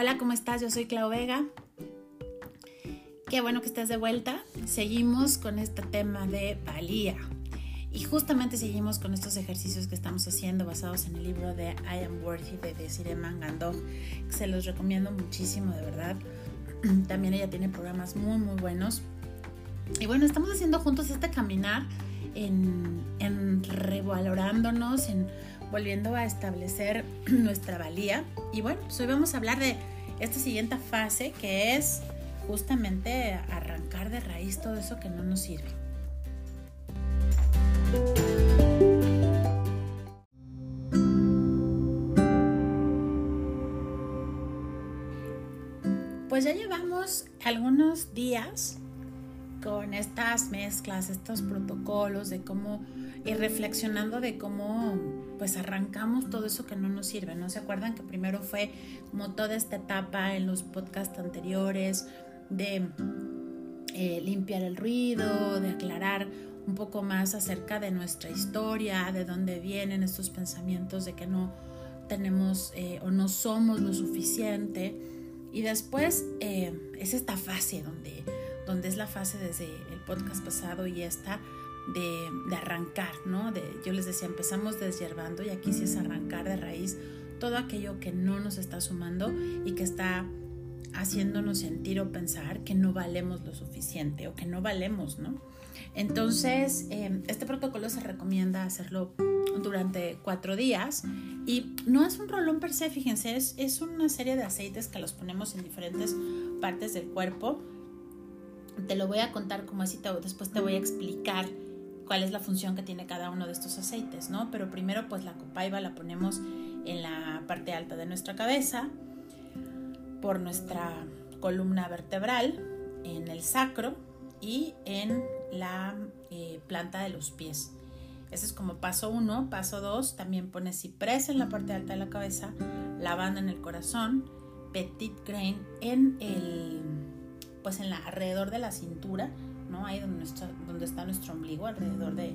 Hola, ¿cómo estás? Yo soy Clau Vega. Qué bueno que estás de vuelta. Seguimos con este tema de valía. Y justamente seguimos con estos ejercicios que estamos haciendo basados en el libro de I Am Worthy de Desiree Mangandog, se los recomiendo muchísimo, de verdad. También ella tiene programas muy, muy buenos. Y bueno, estamos haciendo juntos este caminar en, en revalorándonos, en volviendo a establecer nuestra valía. Y bueno, pues hoy vamos a hablar de esta siguiente fase que es justamente arrancar de raíz todo eso que no nos sirve. Pues ya llevamos algunos días con estas mezclas, estos protocolos de cómo ir reflexionando de cómo pues arrancamos todo eso que no nos sirve, ¿no? ¿Se acuerdan que primero fue como toda esta etapa en los podcasts anteriores de eh, limpiar el ruido, de aclarar un poco más acerca de nuestra historia, de dónde vienen estos pensamientos de que no tenemos eh, o no somos lo suficiente. Y después eh, es esta fase donde, donde es la fase desde el podcast pasado y esta de, arrancar, ¿no? De, yo les decía, empezamos deshiervando y aquí sí es arrancar de raíz todo aquello que no nos está sumando y que está haciéndonos sentir o pensar que no valemos lo suficiente o que no valemos, ¿no? Entonces, em, este protocolo se recomienda hacerlo durante cuatro días y no es un rolón per se, fíjense, es, es una serie de aceites que los ponemos en diferentes partes del cuerpo. Te lo voy a contar como así, después te voy a explicar cuál es la función que tiene cada uno de estos aceites, ¿no? Pero primero pues la copaiba la ponemos en la parte alta de nuestra cabeza, por nuestra columna vertebral, en el sacro y en la eh, planta de los pies. Ese es como paso uno. Paso dos, también pones ciprés en la parte alta de la cabeza, lavanda en el corazón, petit grain en el, pues en la, alrededor de la cintura ¿no? Ahí donde, donde está nuestro ombligo, alrededor de,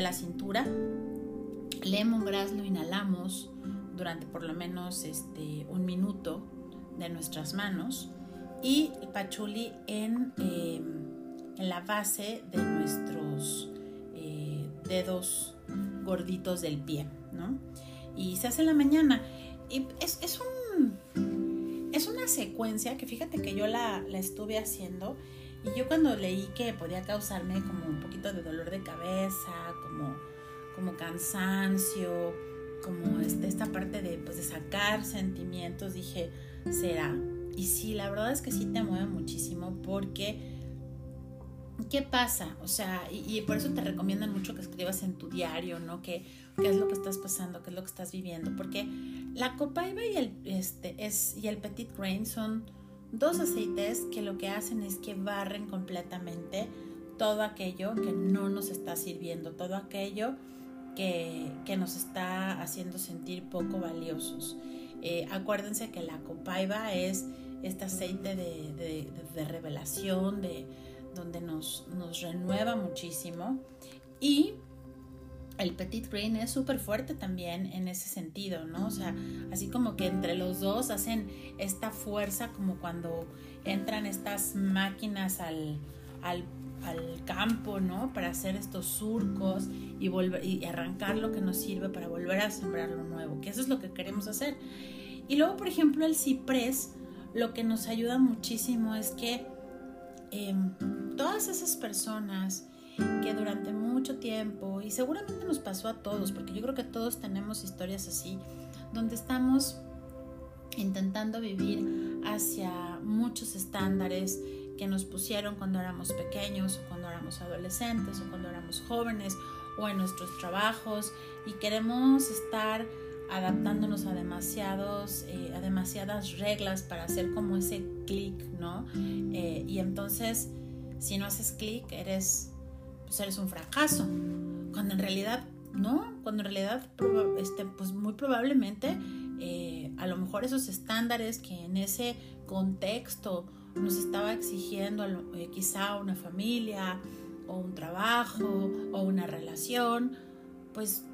la cintura. Lemongrass lo inhalamos durante por lo menos este, un minuto de nuestras manos y el pachuli en, em, en la base de nuestros eh, dedos gorditos del pie, ¿no? Y se hace en la mañana. Es, es, un, es una secuencia que fíjate que yo la, la estuve haciendo y yo cuando leí que podía causarme como un poquito de dolor de cabeza, como, como cansancio, como este, esta parte de, pues, de sacar sentimientos, dije, será. Y sí, la verdad es que sí te mueve muchísimo porque... ¿Qué pasa? O sea, y, por eso te recomiendan mucho que escribas en tu diario, ¿no? ¿Qué, qué es lo que estás pasando? ¿Qué es lo que estás viviendo? Porque la copaiba y el, este, es, y el petit grain son dos aceites que lo que hacen es que barren completamente todo aquello que no nos está sirviendo, todo aquello que, nos está haciendo sentir poco valiosos. Eh, acuérdense que la copaiba es este aceite de, revelación, de, donde nos, nos renueva muchísimo. Y el Petit Green es súper fuerte también en ese sentido, ¿no? O sea, así como que entre los dos hacen esta fuerza como cuando entran estas máquinas al, al, campo, ¿no? Para hacer estos surcos y, volver, y arrancar lo que nos sirve para volver a sembrar lo nuevo, que eso es lo que queremos hacer. Y luego, por ejemplo, el ciprés, lo que nos ayuda muchísimo es que em, todas esas personas que durante mucho tiempo, y seguramente nos pasó a todos, porque yo creo que todos tenemos historias así, donde estamos intentando vivir hacia muchos estándares que nos pusieron cuando éramos pequeños o cuando éramos adolescentes o cuando éramos jóvenes o en nuestros trabajos y queremos estar adaptándonos a demasiados eh, a demasiadas reglas para hacer como ese clic no eh, y entonces si no haces clic eres pues eres un fracaso. Cuando en realidad no, cuando en realidad este, pues muy probablemente eh, a lo mejor esos estándares que en ese contexto nos estaba exigiendo eh, quizá una familia o un trabajo o una relación, pues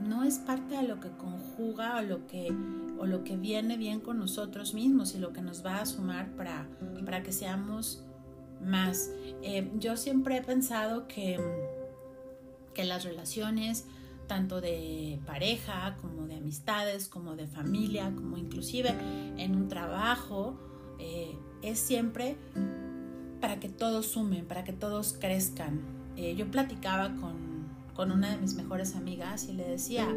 no es parte de lo que conjuga o lo que, o lo que viene bien con nosotros mismos y lo que nos va a sumar para, para que seamos más. Eh, yo siempre he pensado que, que las relaciones, tanto de pareja como de amistades, como de familia, como inclusive en un trabajo, eh, es siempre para que todos sumen, para que todos crezcan. Eh, yo platicaba con, una de mis mejores amigas y le decía,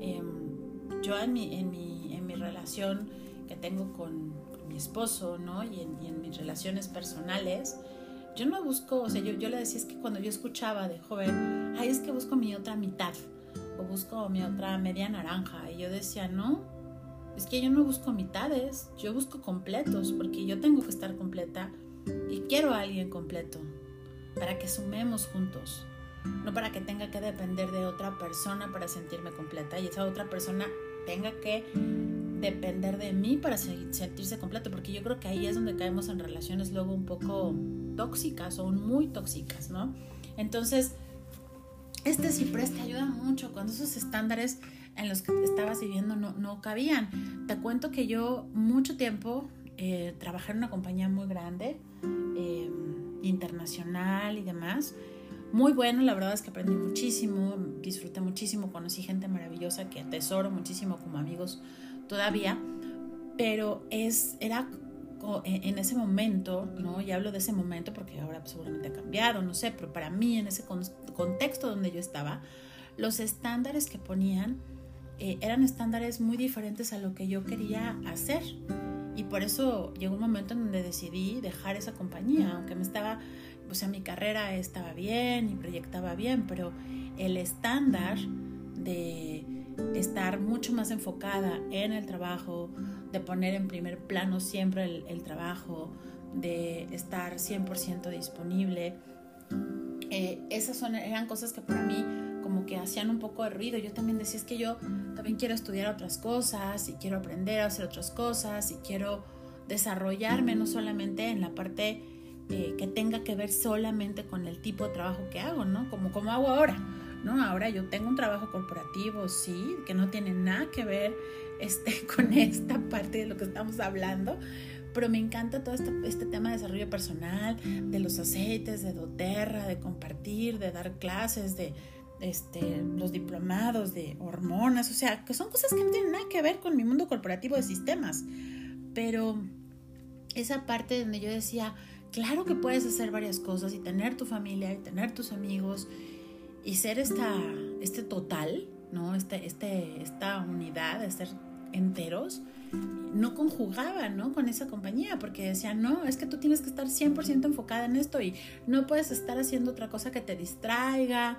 em, yo en mi, en, mi, en mi relación que tengo con, mi esposo, ¿no? Y en, y en, mis relaciones personales, yo no busco, o sea, yo, yo le decía, es que cuando yo escuchaba de joven, ay, es que busco mi otra mitad, o busco mi otra media naranja, y yo decía, no, es que yo no busco mitades, yo busco completos, porque yo tengo que estar completa y quiero a alguien completo, para que sumemos juntos, no para que tenga que depender de otra persona para sentirme completa y esa otra persona tenga que depender de mí para sentirse completo, porque yo creo que ahí es donde caemos en relaciones luego un poco tóxicas o muy tóxicas, ¿no? Entonces, este ciprés te ayuda mucho cuando esos estándares en los que estabas viviendo no, no cabían. Te cuento que yo mucho tiempo eh, trabajé en una compañía muy grande, eh, internacional y demás. Muy bueno, la verdad es que aprendí muchísimo, disfruté muchísimo, conocí gente maravillosa que atesoro muchísimo como amigos todavía, pero es, era en ese momento, ¿no? Y hablo de ese momento porque ahora seguramente ha cambiado, no sé, pero para mí en ese contexto donde yo estaba, los estándares que ponían eh, eran estándares muy diferentes a lo que yo quería hacer. Y por eso llegó un momento en donde decidí dejar esa compañía, aunque me estaba, o sea, mi carrera estaba bien y proyectaba bien, pero el estándar de estar mucho más enfocada en el trabajo, de poner en primer plano siempre el, trabajo, de estar 100% disponible, eh, esas son, eran cosas que para mí como que hacían un poco de ruido. Yo también decía, es que yo también quiero estudiar otras cosas y quiero aprender a hacer otras cosas y quiero desarrollarme no solamente en la parte eh, que tenga que ver solamente con el tipo de trabajo que hago, ¿no? Como, como hago ahora, ¿no? Ahora yo tengo un trabajo corporativo, sí, que no tiene nada que ver este, con esta parte de lo que estamos hablando, pero me encanta todo este, este, tema de desarrollo personal, de los aceites, de doTERRA, de compartir, de dar clases, de este, los diplomados de hormonas, o sea, que son cosas que no tienen nada que ver con mi mundo corporativo de sistemas. Pero esa parte donde yo decía, claro que puedes hacer varias cosas y tener tu familia y tener tus amigos y ser esta, este total, ¿no? Este, este, esta unidad de ser enteros, no conjugaba, ¿no? Con esa compañía, porque decía, no, es que tú tienes que estar 100% enfocada en esto y no puedes estar haciendo otra cosa que te distraiga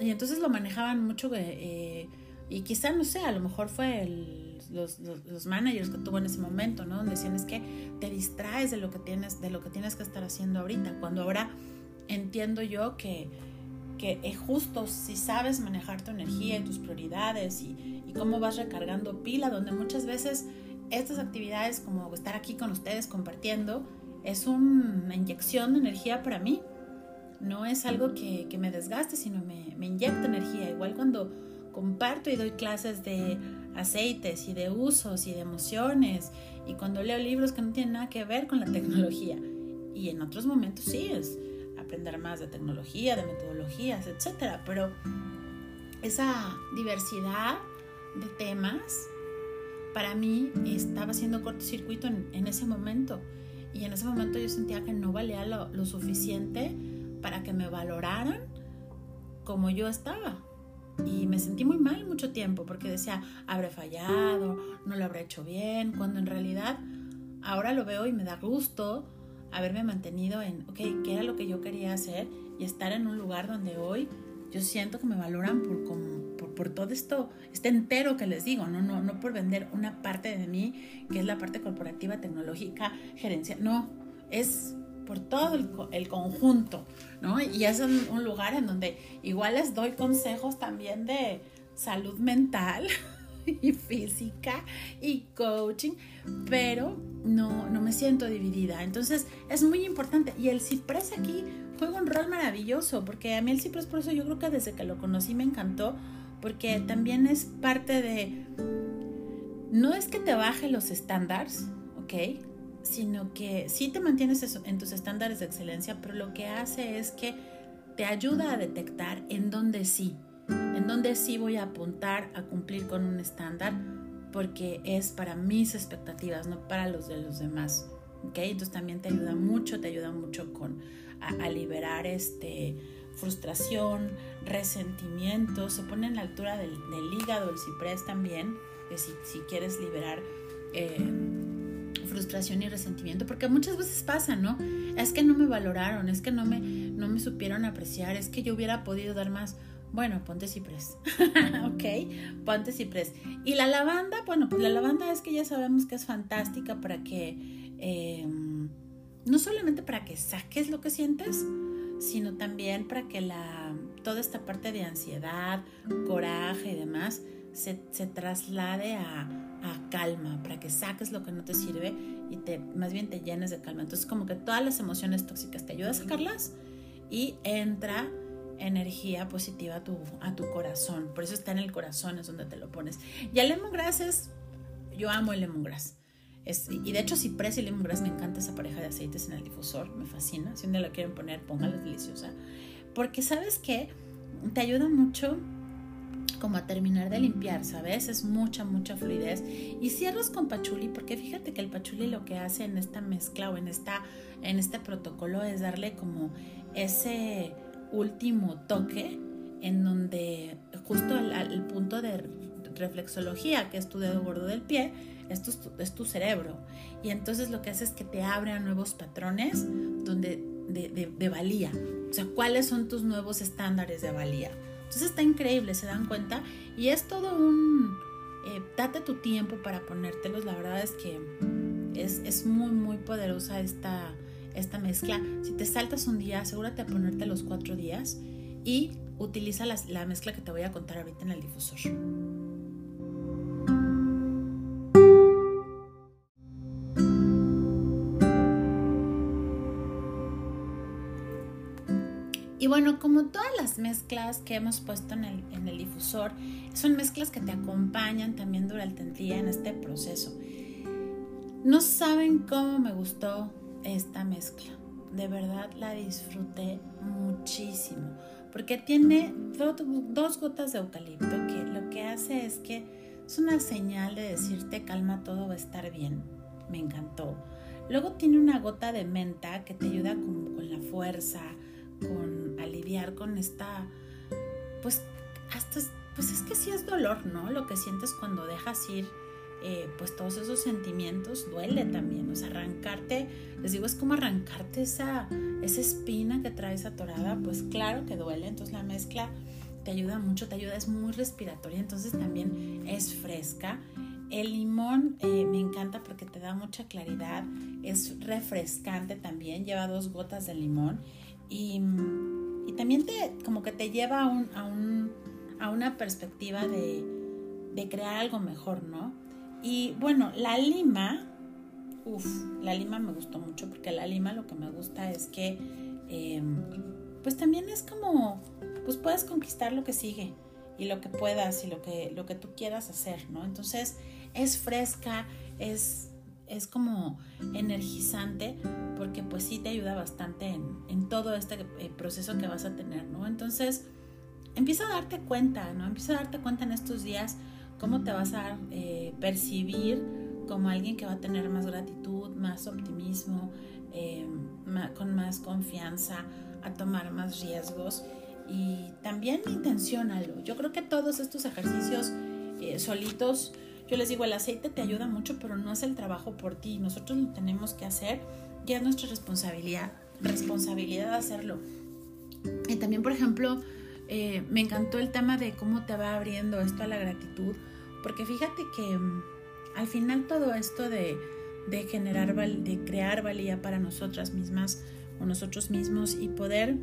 y entonces lo manejaban mucho eh, y quizá, no sé, a lo mejor fue los, los, managers que tuvo en ese momento, ¿no? Donde decían es que te distraes de lo que tienes, de lo que tienes que estar haciendo ahorita, cuando ahora entiendo yo que, que es justo si sabes manejar tu energía y tus prioridades y, cómo vas recargando pila, donde muchas veces estas actividades como estar aquí con ustedes compartiendo es una inyección de energía para mí no es algo que, me desgaste, sino me, me, inyecta energía. Igual cuando comparto y doy clases de aceites y de usos y de emociones, y cuando leo libros que no tienen nada que ver con la tecnología. Y en otros momentos sí es aprender más de tecnología, de metodologías, etc. Pero esa diversidad de temas para mí estaba haciendo cortocircuito en, ese momento. Y en ese momento yo sentía que no valía lo, lo suficiente para que me valoraran como yo estaba. Y me sentí muy mal mucho tiempo porque decía, habré fallado, no lo habré hecho bien, cuando en realidad ahora lo veo y me da gusto haberme mantenido en, ok, ¿qué era lo que yo quería hacer? Y estar en un lugar donde hoy yo siento que me valoran por, por, por, todo esto, este entero que les digo, ¿no? No, no por vender una parte de mí, que es la parte corporativa, tecnológica, gerencia, no, es por todo el, conjunto, ¿no? Y es un, lugar en donde igual les doy consejos también de salud mental y física y coaching, pero no, no me siento dividida. Entonces es muy importante. Y el ciprés aquí juega un rol maravilloso, porque a mí el ciprés por eso yo creo que desde que lo conocí me encantó, porque también es parte de, no es que te baje los estándares, ¿ok? Sino que sí te mantienes en tus estándares de excelencia, pero lo que hace es que te ayuda a detectar en dónde sí, en dónde sí voy a apuntar a cumplir con un estándar, porque es para mis expectativas, no para los de los demás. ¿ok? Entonces también te ayuda mucho, te ayuda mucho con, a, liberar este, frustración, resentimiento, se pone en la altura del, hígado, el ciprés también, que si, si quieres liberar eh, frustración y resentimiento, porque muchas veces pasa, ¿no? Es que no me valoraron, es que no me, no me supieron apreciar, es que yo hubiera podido dar más. Bueno, ponte ciprés, ¿ok? Ponte ciprés. Y la lavanda, bueno, pues la lavanda es que ya sabemos que es fantástica para que, em, no solamente para que saques lo que sientes, sino también para que la, toda esta parte de ansiedad, coraje y demás se, se traslade a, a, calma, para que saques lo que no te sirve y te, más bien te llenes de calma. Entonces como que todas las emociones tóxicas te ayuda a sacarlas y entra energía positiva a tu, a tu corazón. Por eso está en el corazón, es donde te lo pones. Y el lemongrass es, yo amo el lemongrass. Y de hecho, ciprés y lemongrass me encanta esa pareja de aceites en el difusor, me fascina. Si un día quieren poner, póngala, es deliciosa. Porque sabes que te ayuda mucho como a terminar de limpiar, ¿sabes? Es mucha, mucha fluidez. Y cierras con pachuli, porque fíjate que el pachuli lo que hace en esta mezcla o en, esta, en este protocolo es darle como ese último toque en donde justo el, punto de reflexología, que es tu dedo gordo del pie, esto es tu, cerebro. Y entonces lo que hace es que te abre a nuevos patrones donde, de, valía. O sea, ¿cuáles son tus nuevos estándares de valía? Entonces está increíble, se dan cuenta. Y es todo un... Eh, date tu tiempo para ponértelos. La verdad es que es, es muy, muy poderosa esta, esta mezcla. Si te saltas un día, asegúrate de ponerte los cuatro días y utiliza la, la mezcla que te voy a contar ahorita en el difusor. Y bueno, como todas las mezclas que hemos puesto en el, en el, difusor, son mezclas que te acompañan también durante el día en este proceso. No saben cómo me gustó esta mezcla. De verdad la disfruté muchísimo. Porque tiene dos gotas de eucalipto que lo que hace es que es una señal de decirte calma, todo va a estar bien. Me encantó. Luego tiene una gota de menta que te ayuda con, la fuerza, con aliviar con esta, pues hasta, pues es que sí es dolor, ¿no? Lo que sientes cuando dejas ir eh, pues todos esos sentimientos duele también, o sea, arrancarte, les digo, es como arrancarte esa, esa espina que traes atorada, pues claro que duele, entonces la mezcla te ayuda mucho, te ayuda, es muy respiratoria, entonces también es fresca. El limón eh, me encanta porque te da mucha claridad, es refrescante también, lleva dos gotas de limón y, y también te, como que te lleva a, un, a, un, a una perspectiva de, de crear algo mejor, ¿no? Y bueno, la lima, uff, la lima me gustó mucho porque la lima lo que me gusta es que, em, pues también es como, pues puedes conquistar lo que sigue y lo que puedas y lo que, lo que tú quieras hacer, ¿no? Entonces es fresca, es, es como energizante porque pues sí te ayuda bastante en, en todo este eh, proceso que vas a tener, ¿no? Entonces empieza a darte cuenta, ¿no? Empieza a darte cuenta en estos días cómo te vas a eh, percibir como alguien que va a tener más gratitud, más optimismo, eh, con más confianza, a tomar más riesgos y también intenciónalo. Yo creo que todos estos ejercicios eh, solitos, yo les digo, el aceite te ayuda mucho, pero no es el trabajo por ti. Nosotros lo tenemos que hacer y es nuestra responsabilidad, responsabilidad de hacerlo. Y también, por ejemplo, me encantó el tema de cómo te va abriendo esto a la gratitud porque fíjate que mm, al final todo esto de, generar, de crear valía para nosotras mismas o nosotros mismos y poder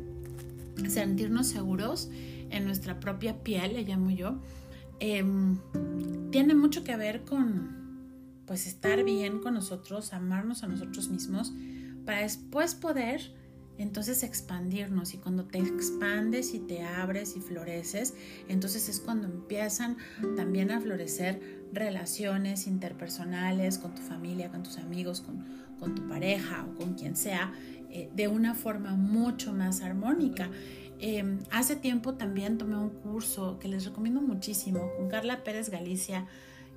sentirnos seguros en nuestra propia piel, le llamo yo, em, tiene mucho que ver con pues estar bien con nosotros, amarnos a nosotros mismos, para después poder entonces expandirnos y cuando te expandes y te abres y floreces, entonces es cuando empiezan también a florecer relaciones interpersonales con tu familia, con tus amigos, con, tu pareja o con quien sea, eh, de una forma mucho más armónica. Em, hace tiempo también tomé un curso que les recomiendo muchísimo con Carla Pérez Galicia,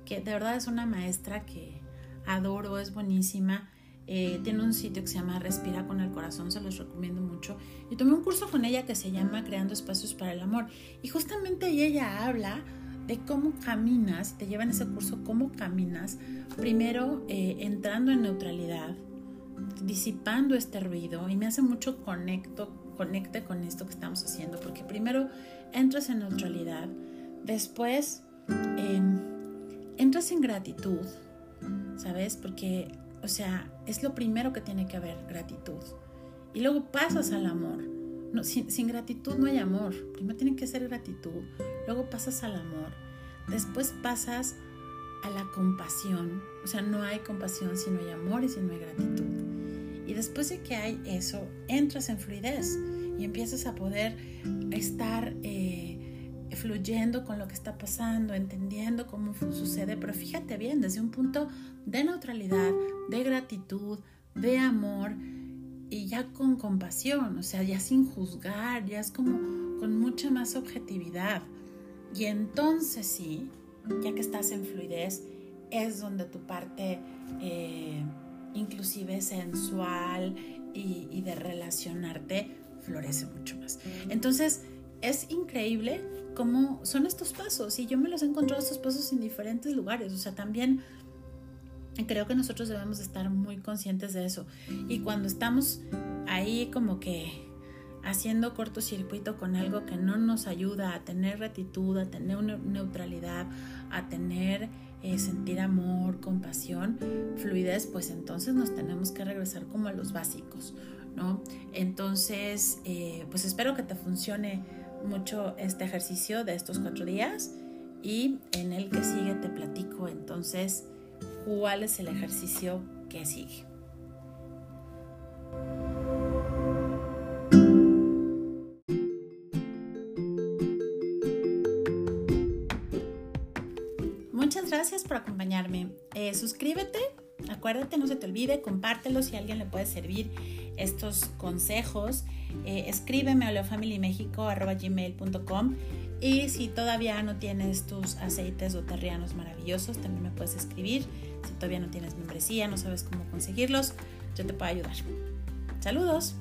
que de verdad es una maestra que adoro, es buenísima. Eh, tiene un sitio que se llama Respira con el Corazón, se los recomiendo mucho. Y tomé un curso con ella que se llama Creando Espacios para el Amor. Y justamente ella habla de cómo caminas, te lleva en ese curso, cómo caminas, primero eh, entrando en neutralidad, disipando este ruido. Y me hace mucho conecto, conecte con esto que estamos haciendo, porque primero entras en neutralidad, después em, entras en gratitud, ¿sabes? Porque o sea, es lo primero que tiene que haber, gratitud. Y luego pasas al amor. No, sin, gratitud no hay amor. Primero tiene que ser gratitud. Luego pasas al amor. Después pasas a la compasión. O sea, no hay compasión si no hay amor y si no hay gratitud. Y después de que hay eso, entras en fluidez y empiezas a poder estar eh, fluyendo con lo que está pasando, entendiendo cómo sucede, pero fíjate bien, desde un punto de neutralidad, de gratitud, de amor y ya con compasión, o sea, ya sin juzgar, ya es como con mucha más objetividad. Y entonces sí, ya que estás en fluidez, es donde tu parte eh, inclusive sensual y, y de relacionarte florece mucho más. Entonces, es increíble cómo son estos pasos. Y yo me los he encontrado estos pasos en diferentes lugares, o sea, también creo que nosotros debemos estar muy conscientes de eso. Y cuando estamos ahí como que haciendo cortocircuito con algo que no nos ayuda a tener gratitud, a tener una neutralidad, a tener eh, sentir amor, compasión, fluidez, pues entonces nos tenemos que regresar como a los básicos, ¿no? Entonces, eh, pues espero que te funcione mucho este ejercicio de estos cuatro días y en el que sigue te platico entonces cuál es el ejercicio que sigue. Muchas gracias por acompañarme. Eh, suscríbete, acuérdate, no se te olvide, compártelo si a alguien le puede servir estos consejos eh, escríbeme a leofamilymexico.com y si todavía no tienes tus aceites o terrianos maravillosos, también me puedes escribir. Si todavía no tienes membresía, no sabes cómo conseguirlos, yo te puedo ayudar. Saludos.